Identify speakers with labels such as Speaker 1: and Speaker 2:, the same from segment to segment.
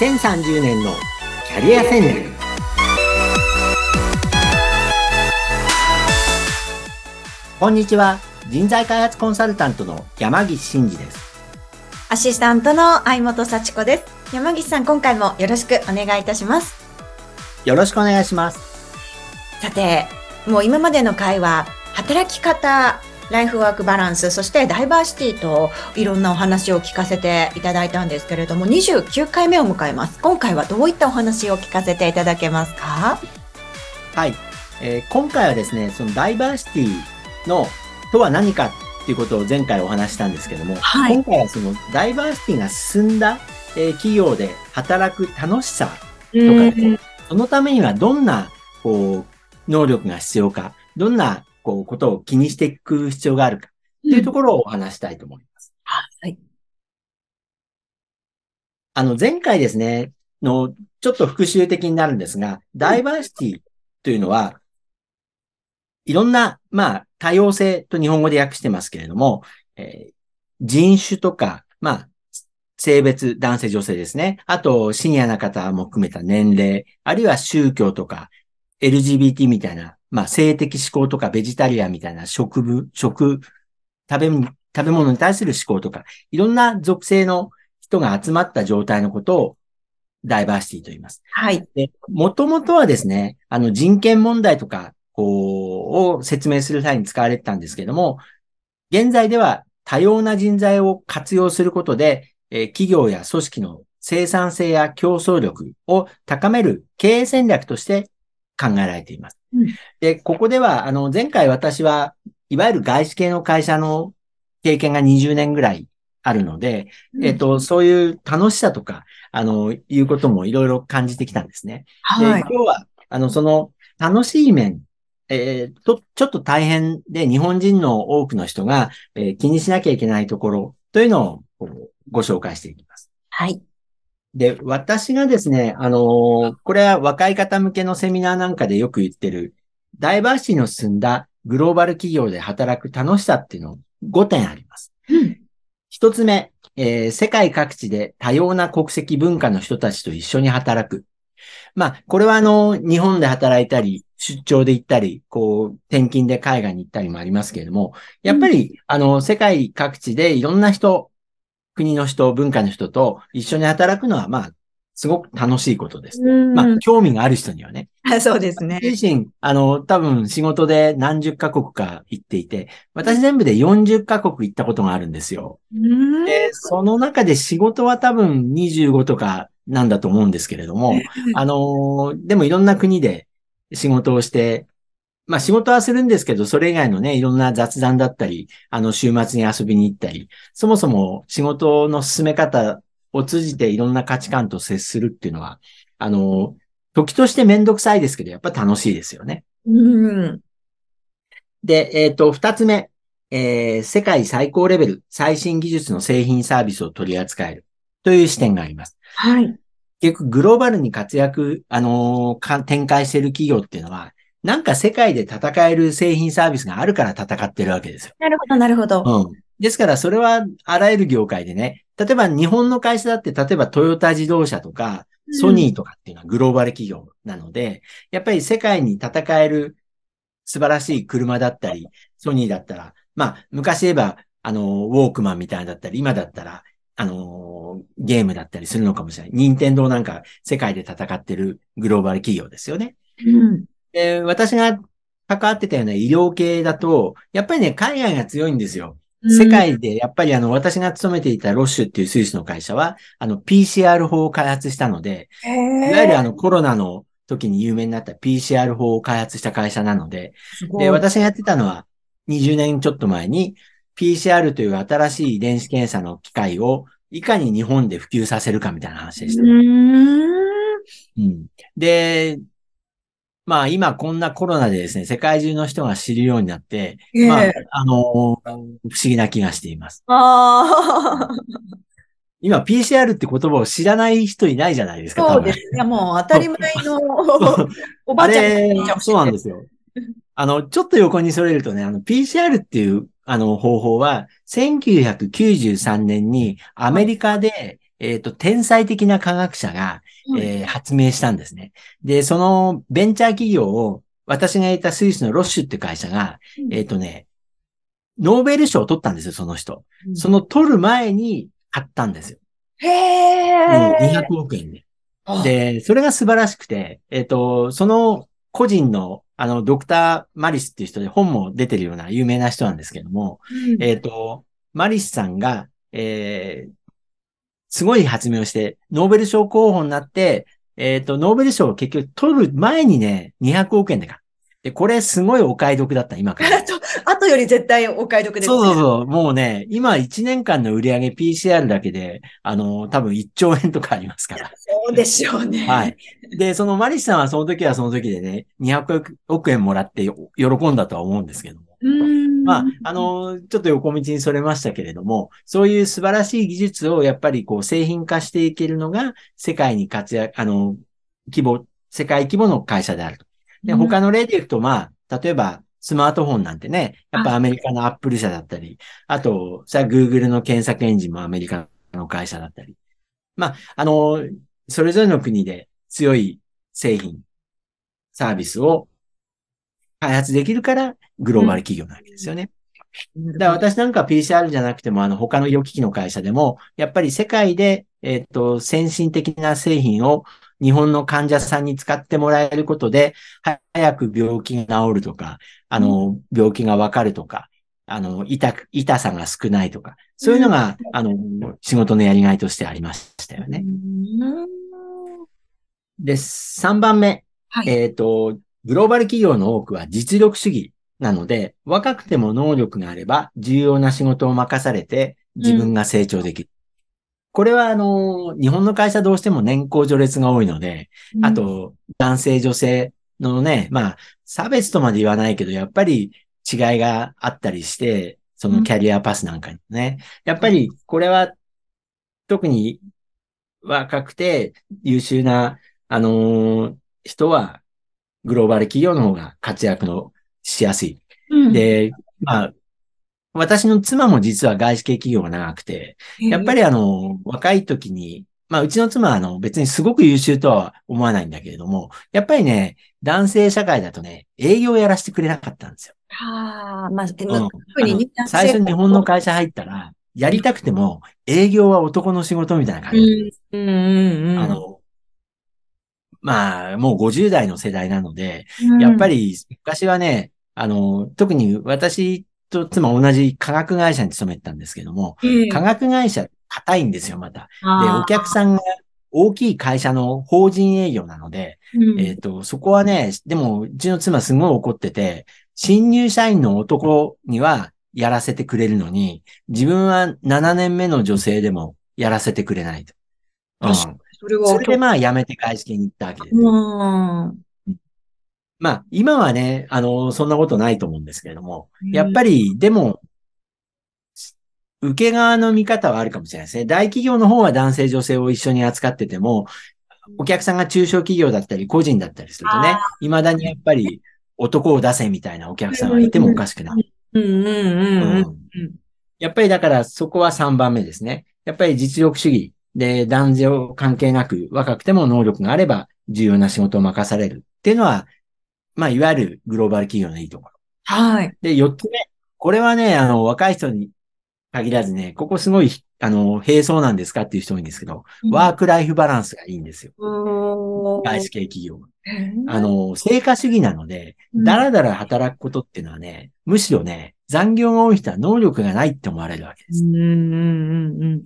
Speaker 1: 2030年のキャリア戦略。こんにちは。人材開発コンサルタントの山岸真嗣です。
Speaker 2: アシスタントの相本幸子です。山岸さん今回もよろしくお願いいたします。
Speaker 1: よろしくお願いします。
Speaker 2: さてもう今までの会話働き方ライフワークバランス、そしてダイバーシティといろんなお話を聞かせていただいたんですけれども、29回目を迎えます。今回はどういったお話を聞かせていただけますか？
Speaker 1: はい、えー、今回はですね、そのダイバーシティのとは何かっていうことを前回お話したんですけども、はい、今回はそのダイバーシティが進んだ、えー、企業で働く楽しさとか、ね、そのためにはどんなこう能力が必要か、どんなこう、ことを気にしていく必要があるかっていうところをお話したいと思います。
Speaker 2: はい。
Speaker 1: あの、前回ですね、の、ちょっと復習的になるんですが、ダイバーシティというのは、いろんな、まあ、多様性と日本語で訳してますけれども、えー、人種とか、まあ、性別、男性、女性ですね。あと、シニアな方も含めた年齢、あるいは宗教とか、LGBT みたいなまあ、性的思考とかベジタリアンみたいな食部、食、食べ、食べ物に対する思考とか、いろんな属性の人が集まった状態のことをダイバーシティと言います。
Speaker 2: はい。
Speaker 1: で、もともとはですね、あの人権問題とか、こう、を説明する際に使われてたんですけども、現在では多様な人材を活用することで、えー、企業や組織の生産性や競争力を高める経営戦略として考えられています。うん、で、ここでは、あの、前回私は、いわゆる外資系の会社の経験が20年ぐらいあるので、うん、えっと、そういう楽しさとか、あの、いうこともいろいろ感じてきたんですね。はい。で、今日は、あの、その楽しい面、えー、と、ちょっと大変で日本人の多くの人が、えー、気にしなきゃいけないところというのをご紹介していきます。
Speaker 2: はい。
Speaker 1: で、私がですね、あのー、これは若い方向けのセミナーなんかでよく言ってる、ダイバーシティの進んだグローバル企業で働く楽しさっていうの5点あります。うん、1つ目、えー、世界各地で多様な国籍文化の人たちと一緒に働く。まあ、これはあの、日本で働いたり、出張で行ったり、こう、転勤で海外に行ったりもありますけれども、やっぱり、うん、あの、世界各地でいろんな人、国の人、文化の人と一緒に働くのは、まあ、すごく楽しいことです。まあ、興味がある人にはね。
Speaker 2: そうですね。
Speaker 1: 自身、あの、多分仕事で何十カ国か行っていて、私全部で40カ国行ったことがあるんですよ。で、その中で仕事は多分25とかなんだと思うんですけれども、あの、でもいろんな国で仕事をして、まあ仕事はするんですけど、それ以外のね、いろんな雑談だったり、あの、週末に遊びに行ったり、そもそも仕事の進め方を通じていろんな価値観と接するっていうのは、あの、時としてめんどくさいですけど、やっぱ楽しいですよね。
Speaker 2: うん。
Speaker 1: で、えっ、ー、と、二つ目、えー、世界最高レベル、最新技術の製品サービスを取り扱えるという視点があります。
Speaker 2: はい。
Speaker 1: 結局、グローバルに活躍、あのー、展開している企業っていうのは、なんか世界で戦える製品サービスがあるから戦ってるわけですよ。
Speaker 2: なるほど、なるほど。
Speaker 1: うん。ですから、それはあらゆる業界でね、例えば日本の会社だって、例えばトヨタ自動車とか、ソニーとかっていうのはグローバル企業なので、うん、やっぱり世界に戦える素晴らしい車だったり、ソニーだったら、まあ、昔言えば、あの、ウォークマンみたいなだったり、今だったら、あの、ゲームだったりするのかもしれない。任天堂なんか世界で戦ってるグローバル企業ですよね。
Speaker 2: うん、
Speaker 1: で、私が関わってたような医療系だと、やっぱりね、海外が強いんですよ。世界で、やっぱりあの、私が勤めていたロッシュっていうスイスの会社は、あの、PCR 法を開発したので、いわゆるあの、コロナの時に有名になった PCR 法を開発した会社なので、で、私がやってたのは、20年ちょっと前に、PCR という新しい遺伝子検査の機械を、いかに日本で普及させるかみたいな話でした。うん、で、まあ今こんなコロナでですね、世界中の人が知るようになって、えー、まあ、あのー、不思議な気がしています。今 PCR って言葉を知らない人いないじゃないですか。
Speaker 2: そうですね。もう当たり前の おばちゃ
Speaker 1: んそうなんですよ。あの、ちょっと横にそれるとね、あの、PCR っていう、あの、方法は、1993年にアメリカで、えっ、と、天才的な科学者が、
Speaker 2: はい
Speaker 1: えー発明したんですね。で、そのベンチャー企業を、私がいたスイスのロッシュって会社が、
Speaker 2: うん
Speaker 1: えっ、とね、ノーベル賞を取ったんですよ、その人。
Speaker 2: うん
Speaker 1: その取る前に買ったんですよ。
Speaker 2: へ
Speaker 1: うん
Speaker 2: え。
Speaker 1: 200億円で。
Speaker 2: あ、
Speaker 1: で、それが素晴らしくて、えっ、と、その個人の、あの、ドクター・マリスっていう人で本も出てるような有名な人なんですけども、
Speaker 2: うん
Speaker 1: えっ、と、マリスさんが、えーすごい発明をして、ノーベル賞候補になって、えっ、と、ノーベル賞を結局取る前にね、200億円で買う。で、これすごいお買い得だった、今から。
Speaker 2: あ とより絶対お買い得ですね。
Speaker 1: そうそうそう。もうね、今1年間の売り上げ PCR だけで、あの、多分1兆円とかありますから。
Speaker 2: そうでしょうね。
Speaker 1: はい。で、そのマリスさんはその時はその時でね、200億円もらってよ喜んだとは思うんですけども。まあ、あ、の、ちょっと横道にそれましたけれども、そういう素晴らしい技術をやっぱりこう製品化していけるのが世界に活躍、あの、規模、世界規模の会社であると。で、他の例でいくと、まあ、例えばスマートフォンなんてね、やっぱアメリカのアップル社だったり、あと、さ、Google の検索エンジンもアメリカの会社だったり。まあ、あの、それぞれの国で強い製品、サービスを開発できるから、グローバル企業なわけですよね。だから私なんかは PCR じゃなくても、あの、他の医療機器の会社でも、やっぱり世界で、えっと、先進的な製品を日本の患者さんに使ってもらえることで、早く病気が治るとか、あの、病気がわかるとか、あの、痛く、痛さが少ないとか、そういうのが、あの、仕事のやりがいとしてありましたよね。
Speaker 2: うん
Speaker 1: で、3番目。
Speaker 2: はい。
Speaker 1: えっ、と、グローバル企業の多くは実力主義なので、若くても能力があれば重要な仕事を任されて自分が成長できる。これはあの、日本の会社どうしても年功序列が多いので、あ、と、男性女性のね、まあ、差別とまで言わないけど、やっぱり違いがあったりして、そのキャリアパスなんかにね。やっぱりこれは特に若くて優秀な、あのー人はグローバル企業の方が活躍のしやすい。
Speaker 2: うん、
Speaker 1: で、まあ、私の妻も実は外資系企業が長くて、やっぱ
Speaker 2: り、
Speaker 1: りあの、若い時に、まあ、うちの妻はあの、別にすごく優秀とは思わないんだけれども、やっぱりね、男性社会だとね、営業をやらせてくれなかったんですよ。
Speaker 2: はあ、まあ、
Speaker 1: うん
Speaker 2: 特にね
Speaker 1: あの最初に日本の会社入ったら、やりたくても、営業は男の仕事みたいな感じ。
Speaker 2: うん、うん、うんうん。
Speaker 1: あの、まあ、もう50代の世代なので、
Speaker 2: うん、
Speaker 1: やっぱり昔はね、あの、特に私と妻同じ科学会社に勤めてたんですけども、
Speaker 2: うん、
Speaker 1: 科学会社硬いんですよ、また。で、お客さんが大きい会社の法人営業なので、
Speaker 2: うん
Speaker 1: えっ、と、そこはね、でも、うちの妻すごい怒ってて、新入社員の男にはやらせてくれるのに、自分は7年目の女性でもやらせてくれないと。うん。
Speaker 2: 確それは、
Speaker 1: それでまあ辞めて外資系に行ったわけです。
Speaker 2: うん。
Speaker 1: まあ、今はね、あの、そんなことないと思うんですけれども、
Speaker 2: うん
Speaker 1: やっぱり、でも、受け側の見方はあるかもしれないですね。大企業の方は男性女性を一緒に扱ってても、お客さんが中小企業だったり個人だったりするとね、未だにやっぱり男を出せみたいなお客さんはいてもおかしくない。
Speaker 2: うん、うん、うん、うん。
Speaker 1: うんやっぱりだからそこは3番目ですね。やっぱり実力主義で男女関係なく若くても能力があれば重要な仕事を任されるっていうのは、まあいわゆるグローバル企業のいいところ。
Speaker 2: はい。
Speaker 1: で、4つ目。これはね、あの、若い人に限らずね、ここすごい、あの、並走なんですかっていう人多いんですけど、ワークライフバランスがいいんですよ。
Speaker 2: うん
Speaker 1: 外資系企業あの、成果主義なので、
Speaker 2: うん
Speaker 1: だらだら働くことっていうのはね、むしろね、残業が多い人は能力がないって思われるわけです。
Speaker 2: うん、うん、うん。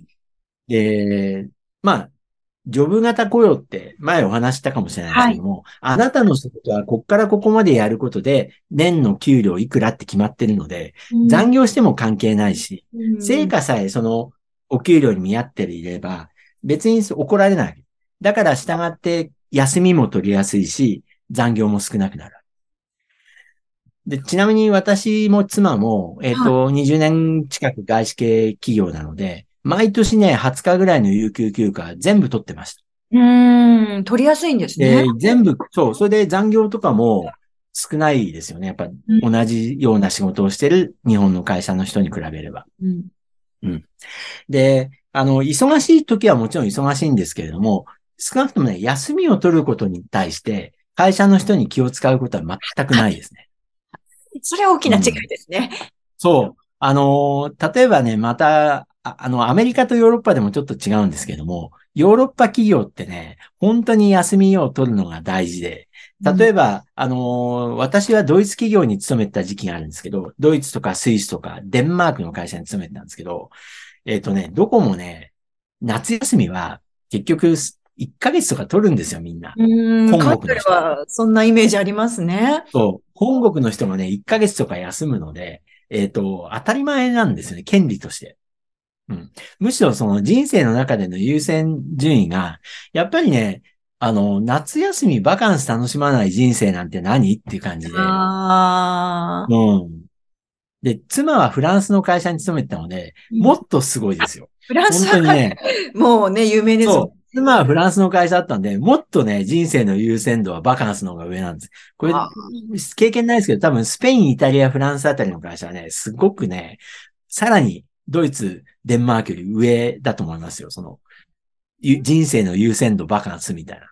Speaker 1: で、まあ、ジョブ型雇用って前お話ししたかもしれないですけども、あなたの仕事はこっからここまでやることで、年の給料いくらって決まってるので、
Speaker 2: うん
Speaker 1: 残業しても関係ないし、
Speaker 2: うん
Speaker 1: 成果さえそのお給料に見合っていれば、別に怒られない。だから従って休みも取りやすいし、残業も少なくなる。で、ちなみに私も妻も、えっ、と、20年近く外資系企業なので、毎年ね、20日ぐらいの有給休暇全部取ってました。
Speaker 2: うん、取りやすいんですね
Speaker 1: で。、全部、そう、それで残業とかも少ないですよね。やっぱ
Speaker 2: うん
Speaker 1: 同じような仕事をしてる日本の会社の人に比べれば。
Speaker 2: うん
Speaker 1: で、あの、忙しい時はもちろん忙しいんですけれども、少なくともね、休みを取ることに対して、会社の人に気を使うことは全くないですね。
Speaker 2: それは大きな違いですね。
Speaker 1: うん、そう。あの、例えばね、また、あの、アメリカとヨーロッパでもちょっと違うんですけども、ヨーロッパ企業ってね、本当に休みを取るのが大事で、例えば、うん、あの、私はドイツ企業に勤めてた時期があるんですけど、ドイツとかスイスとかデンマークの会社に勤めてたんですけど、えっ、ー、とね、どこもね、夏休みは結局1ヶ月とか取るんですよ、みんな。
Speaker 2: うん、本国の人はそんなイメージありますね。
Speaker 1: そう。本国の人がね、1ヶ月とか休むので、えっ、ー、と、当たり前なんですよね、権利として。うん。むしろその人生の中での優先順位が、やっぱりね、あの、夏休みバカンス楽しまない人生なんて何っていう感じで。
Speaker 2: ああ。
Speaker 1: うん。で、妻はフランスの会社に勤めてたので、もっとすごいですよ。
Speaker 2: フランスは、ね、もうね、有名です
Speaker 1: そう。妻はフランスの会社だったんで、もっとね、人生の優先度はバカンスの方が上なんです。これ、経験ないですけど、多分スペイン、イタリア、フランスあたりの会社はね、すごくね、さらにドイツ、デンマークより上だと思いますよ。その、人生の優先度バカンスみたいな。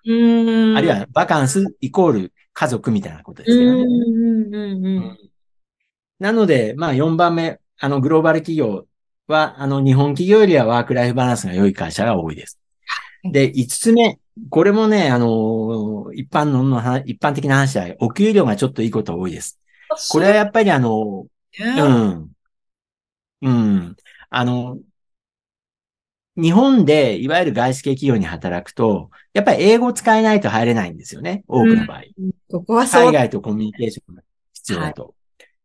Speaker 1: あるいはバカンスイコール家族みたいなことですけどね。なので、まあ4番目、あのグローバル企業は、あの日本企業よりはワークライフバランスが良い会社が多いです。で、5つ目。これもね、あの、一般の、一般的な話は、お給料がちょっといいこと多いです。これはやっぱりあの、うん。うん。あの、日本で、いわゆる外資系企業に働くと、やっぱり英語を使えないと入れないんですよね。多くの場合。
Speaker 2: うん、ここは。
Speaker 1: 海外とコミュニケーションが必要だと。はい、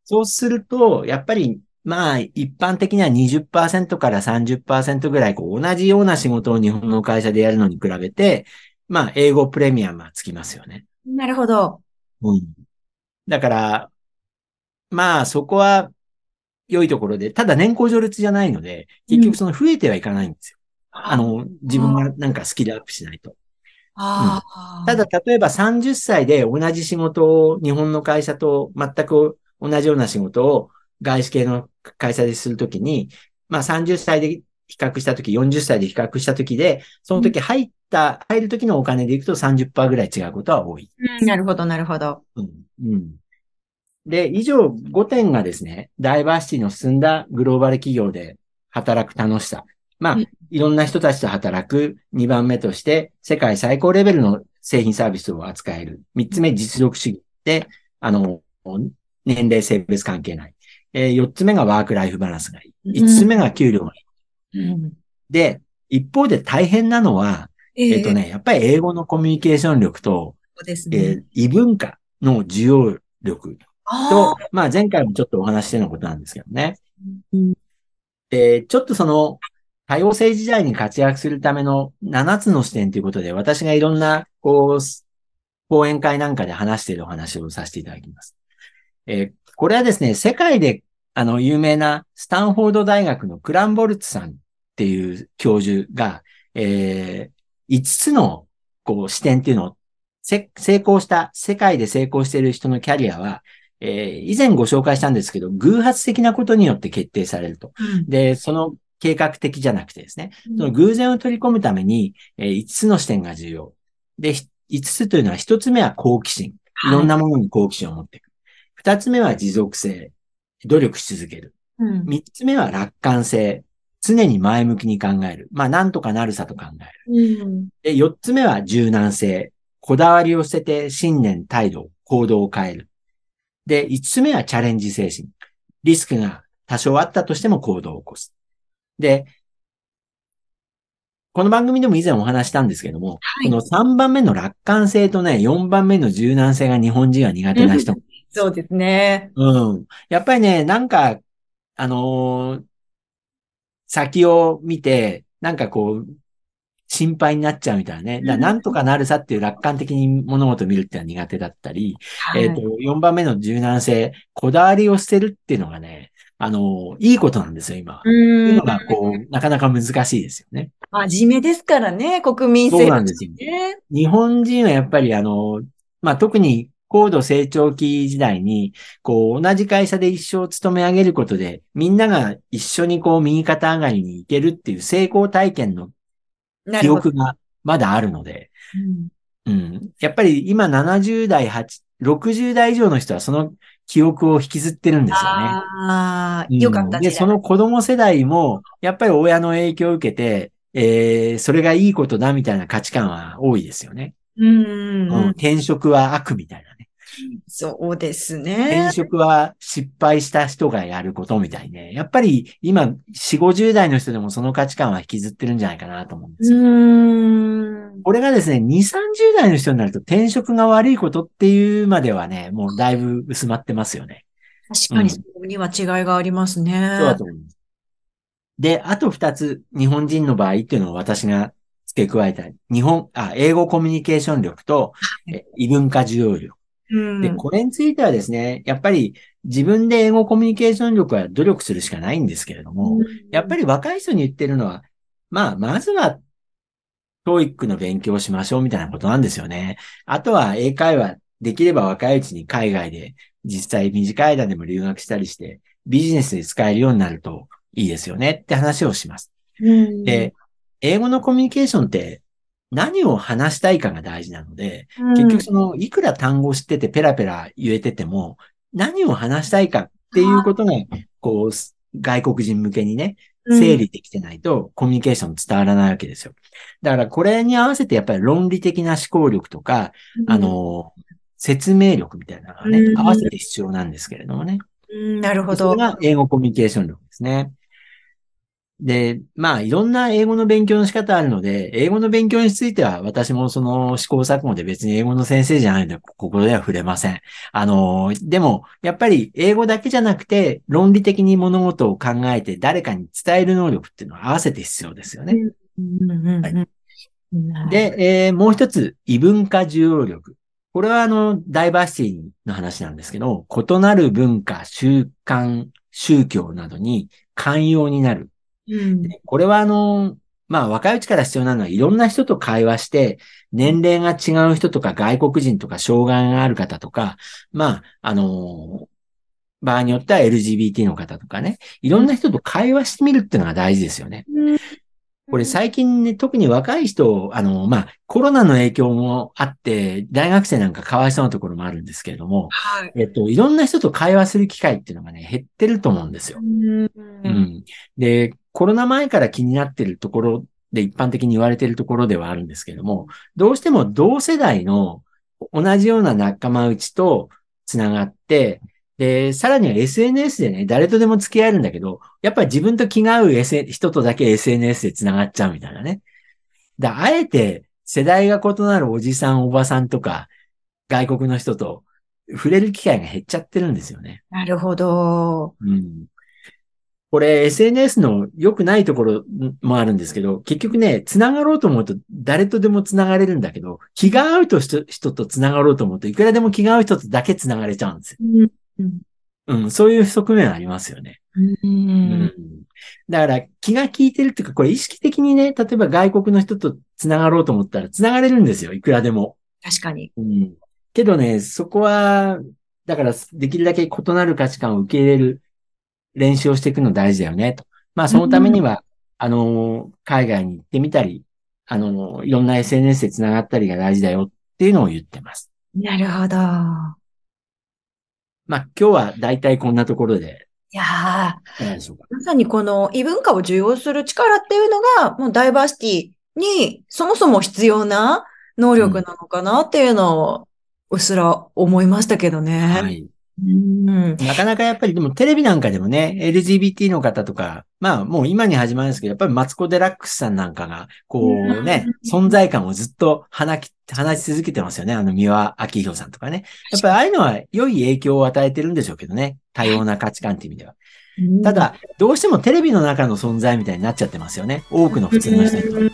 Speaker 1: そうすると、やっぱり、まあ、一般的には20%から30%ぐらい、こう、同じような仕事を日本の会社でやるのに比べて、まあ、英語プレミアムはつきますよね。
Speaker 2: なるほど。
Speaker 1: うん。だから、まあ、そこは、良いところで、ただ年功序列じゃないので、結局その増えてはいかないんですよ。あの、自分がなんかスキルアップしないと。
Speaker 2: うん、
Speaker 1: ただ、例えば30歳で同じ仕事を日本の会社と全く同じような仕事を外資系の会社でするときに、まあ30歳で比較したとき、40歳で比較したときで、その時入った、入る時のお金でいくと30%ぐらい違うことは多い。
Speaker 2: うん、なるほど、なるほど。
Speaker 1: うん。うん。で、以上5点がですね、ダイバーシティの進んだグローバル企業で働く楽しさ。まあ、いろんな人たちと働く2番目として、世界最高レベルの製品サービスを扱える。3つ目、実力主義で、あの、年齢、性別関係ない。えー、4つ目がワークライフバランスがいい。5つ目が給料がいい。うん、で、一方で大変なのは、えー、えっ、とね、やっぱり英語のコミュニケーション力と、
Speaker 2: そうですね、
Speaker 1: えー、異文化の需要力と、まあ前回もちょっとお話してのことなんですけどね。うん、で、ちょっとその、多様性時代に活躍するための7つの視点ということで、私がいろんな、こう、講演会なんかで話しているお話をさせていただきます。えー、これはですね、世界で、あの、有名なスタンフォード大学のクランボルツさんっていう教授が、えー、5つの、こう、視点っていうのを、成功した、世界で成功している人のキャリアは、えー、以前ご紹介したんですけど、偶発的なことによって決定されると。うん、で、その計画的じゃなくてですね、その偶然を取り込むために、えー、5つの視点が重要。で、5つというのは1つ目は好奇心。いろんなものに好奇心を持っていく。2つ目は持続性。努力し続ける。うん、3つ目は楽観性。常に前向きに考える。まあ、なんとかなるさと考える。うん、で、4つ目は柔軟性。こだわりを捨てて信念、態度、行動を変える。で、5つ目はチャレンジ精神。リスクが多少あったとしても行動を起こす。で、この番組でも以前お話したんですけども、はい、この3番目の楽観性とね、4番目の柔軟性が日本人は苦手な人。
Speaker 2: そうですね。
Speaker 1: うん。やっぱりね、なんか、あのー、先を見て、なんかこう、心配になっちゃうみたいなね。だなんとかなるさっていう楽観的に物事を見るっていうのは苦手だったり、はい、えっ、ー、と、4番目の柔軟性、こだわりを捨てるっていうのがね、あの、いいことなんですよ、今。うん。いうのが、こう、なかなか難しいですよね。
Speaker 2: 真面目ですからね、国民
Speaker 1: 性、ね。そうなんですよ。ね。日本人はやっぱり、あの、まあ、特に高度成長期時代に、こう、同じ会社で一生勤め上げることで、みんなが一緒にこう、右肩上がりに行けるっていう成功体験の記。憶がまだあるので、
Speaker 2: うん
Speaker 1: うん。やっぱり今70代、8 60代以上の人はその記憶を引きずってるんですよね。
Speaker 2: ああ、
Speaker 1: うん
Speaker 2: よかった
Speaker 1: で、その子供世代も、やっぱり親の影響を受けて、えー、それがいいことだみたいな価値観は多いですよね。
Speaker 2: うんうん
Speaker 1: うん
Speaker 2: うん。
Speaker 1: 転職は悪みたいなね。
Speaker 2: そうですね
Speaker 1: 転。職は失敗した人がやることみたいね。やっぱり今、4、50代の人でもその価値観は引きずってるんじゃないかなと思うんですよ。
Speaker 2: うん。
Speaker 1: これがですね、2、30代の人になると転職が悪いことっていうまではね、もうだいぶ薄まってますよね。
Speaker 2: 確かにそこには違いがありますね。
Speaker 1: そうだと思います。で、あと2つ、日本人の場合っていうのを私が付け加えた、日本、あ、英語コミュニケーション力と、え異文化受容力。
Speaker 2: うん。
Speaker 1: で、これについてはですね、やっぱり自分で英語コミュニケーション力は努力するしかないんですけれども、やっぱ
Speaker 2: り、
Speaker 1: り若い人に言ってるのは、まあ、まずは、 TOEIC の勉強をしましょうみたいなことなんですよね。あとは英会話、できれば若いうちに海外で実際短い間でも留学したりして、ビジネスで使えるようになるといいですよねって話をします。
Speaker 2: うん
Speaker 1: で、英語のコミュニケーションって何を話したいかが大事なので、
Speaker 2: うん
Speaker 1: 結局その、いくら単語を知っててペラペラ言えてても、何を話したいかっていうことが、こう、外国人向けにね、整理できてないとコミュニケーション伝わらないわけですよ。だからこれに合わせてやっぱり論理的な思考力とか、
Speaker 2: うん
Speaker 1: あ、の、説明力みたいなのがね
Speaker 2: う、ん
Speaker 1: 合わせて必要なんですけれどもね。
Speaker 2: うんなるほど
Speaker 1: それ。が英語コミュニケーション力ですね。で、まあ、いろんな英語の勉強の仕方あるので、英語の勉強については、私もその試行錯誤で別に英語の先生じゃないので、ここでは触れません。あの、でも、やっぱり英語だけじゃなくて、論理的に物事を考えて誰かに伝える能力っていうのは合わせて必要ですよね。で、えーもう一つ、異文化重要力。これはあの、ダイバーシティの話なんですけど、異なる文化、習慣、宗教などに寛容になる。
Speaker 2: うん
Speaker 1: これはあの、まあ若いうちから必要なのはいろんな人と会話して、年齢が違う人とか外国人とか障害がある方とか、まあ、あの、場合によっては LGBT の方とかね、いろんな人と会話してみるっていうのが大事ですよね。これ最近ね、特に若い人、あの、まあ、コロナの影響もあって、大学生なんかかわいそうなところもあるんですけれども、
Speaker 2: はい。
Speaker 1: えっと、いろんな人と会話する機会っていうのがね、減ってると思うんですよ。
Speaker 2: うん
Speaker 1: うん。で、コロナ前から気になってるところで一般的に言われてるところではあるんですけれども、どうしても同世代の同じような仲間内とつながって、で、さらには SNS でね、誰とでも付き合えるんだけど、やっぱり自分と気が合う S- 人とだけ SNS でつながっちゃうみたいなね。だあえて世代が異なるおじさん、おばさんとか、外国の人と触れる機会が減っちゃってるんですよね。
Speaker 2: なるほど。
Speaker 1: うん。これ SNS の良くないところもあるんですけど、結局ね、繋がろうと思うと誰とでも繋がれるんだけど、気が合うと人人と繋がろうと思うといくらでも気が合う人とだけ繋がれちゃうんですよ。
Speaker 2: うん
Speaker 1: うん、そういう側面ありますよね。
Speaker 2: う
Speaker 1: うんん。だから気が利いてるっていうか、これ意識的にね、例えば外国の人と繋がろうと思ったら繋がれるんですよ。いくらでも。
Speaker 2: 確かに。
Speaker 1: うん。けどね、そこは、だからできるだけ異なる価値観を受け入れる練習をしていくの大事だよね、と。まあそのためには、あの、海外に行ってみたり、あの、いろんな SNS で繋がったりが大事だよっていうのを言ってます。
Speaker 2: なるほど。
Speaker 1: まあ今日は大体こんなところで、
Speaker 2: いやー。まさにこの異文化を受容する力っていうのが、もうダイバーシティにそもそも必要な能力なのかなっていうのを、うっすら思いましたけどね。
Speaker 1: はい。
Speaker 2: うん。
Speaker 1: なかなかやっぱりでもテレビなんかでもね、LGBT の方とか、まあもう今に始まるんですけど、やっぱりマツコ・デラックスさんなんかが、こうね、存在感をずっと放き、放ち続けてますよね。あの三輪明宏さんとかね。やっぱりああいうのは良い影響を与えてるんでしょうけどね。多様な価値観っていう意味では。ただ、どうしてもテレビの中の存在みたいになっちゃってますよね。多くの普通の人に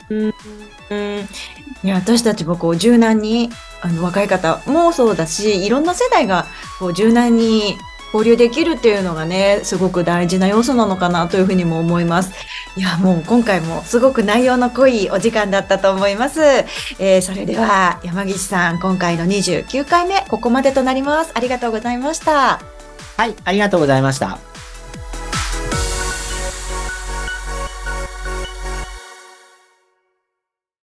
Speaker 2: いや私たちもこう柔軟にあの若い方もそうだしいろんな世代がこう柔軟に交流できるっていうのがね、すごく大事な要素なのかなというふうにも思います。いや、もう今回もすごく内容の濃いお時間だったと思います。えー、それでは山岸さん、今回の29回目、ここまでとなります。ありがとうございました。
Speaker 1: はい、ありがとうございました。